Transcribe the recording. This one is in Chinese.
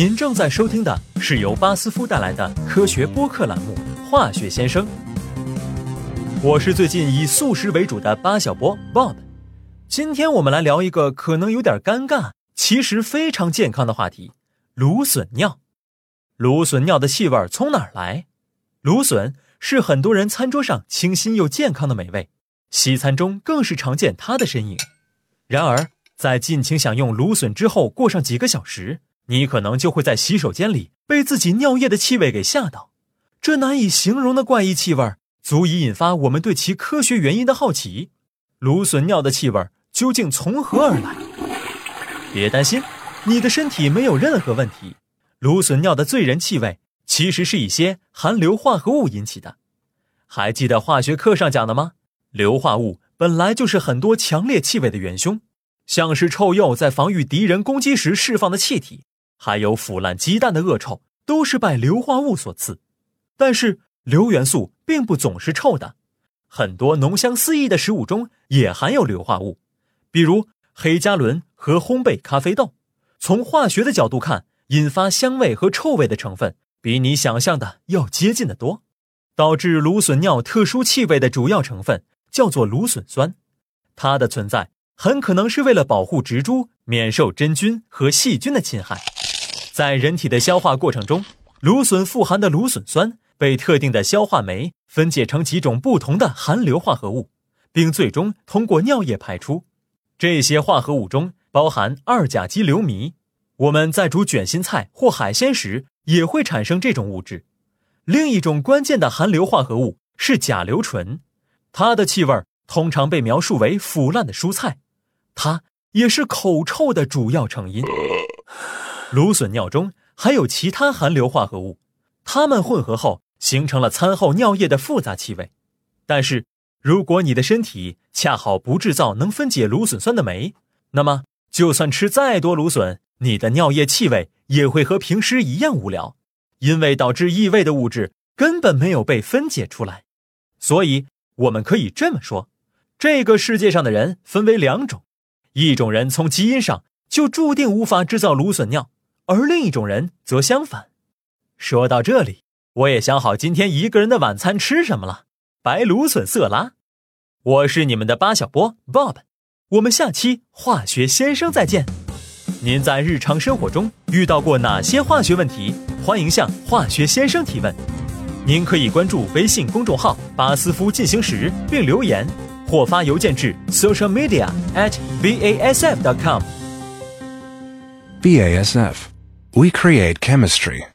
您正在收听的是由巴斯夫带来的科学播客栏目《化学先生》。我是最近以素食为主的巴小波 Bob。今天我们来聊一个可能有点尴尬，其实非常健康的话题——芦笋尿。芦笋尿的气味从哪儿来？芦笋是很多人餐桌上清新又健康的美味，西餐中更是常见它的身影。然而，在尽情享用芦笋之后，过上几个小时，你可能就会在洗手间里被自己尿液的气味给吓到。这难以形容的怪异气味，足以引发我们对其科学原因的好奇。芦笋尿的气味究竟从何而来？别担心，你的身体没有任何问题。芦笋尿的醉人气味其实是一些含硫化合物引起的。还记得化学课上讲的吗？硫化物。本来就是很多强烈气味的元凶，像是臭鼬在防御敌人攻击时释放的气体，还有腐烂鸡蛋的恶臭，都是拜硫化物所赐。但是硫元素并不总是臭的，很多浓香四溢的食物中也含有硫化物，比如黑加仑和烘焙咖啡豆。从化学的角度看，引发香味和臭味的成分比你想象的要接近的多，导致芦笋尿特殊气味的主要成分。叫做芦笋酸，它的存在很可能是为了保护植株免受真菌和细菌的侵害。在人体的消化过程中，芦笋富含的芦笋酸被特定的消化酶分解成几种不同的含硫化合物，并最终通过尿液排出。这些化合物中包含二甲基硫醚，我们在煮卷心菜或海鲜时也会产生这种物质。另一种关键的含硫化合物是甲硫醇。它的气味通常被描述为腐烂的蔬菜，它也是口臭的主要成因。芦笋尿中还有其他含硫化合物，它们混合后形成了餐后尿液的复杂气味。但是，如果你的身体恰好不制造能分解芦笋酸的酶，那么就算吃再多芦笋，你的尿液气味也会和平时一样无聊，因为导致异味的物质根本没有被分解出来。所以。我们可以这么说，这个世界上的人分为两种，一种人从基因上就注定无法制造芦笋尿，而另一种人则相反。说到这里，我也想好今天一个人的晚餐吃什么了——白芦笋色拉。我是你们的八小波 Bob，我们下期化学先生再见。您在日常生活中遇到过哪些化学问题？欢迎向化学先生提问。您可以关注微信公众号“巴斯夫进行时”并留言，或发邮件至 social media at vasf.com。BASF, we create chemistry.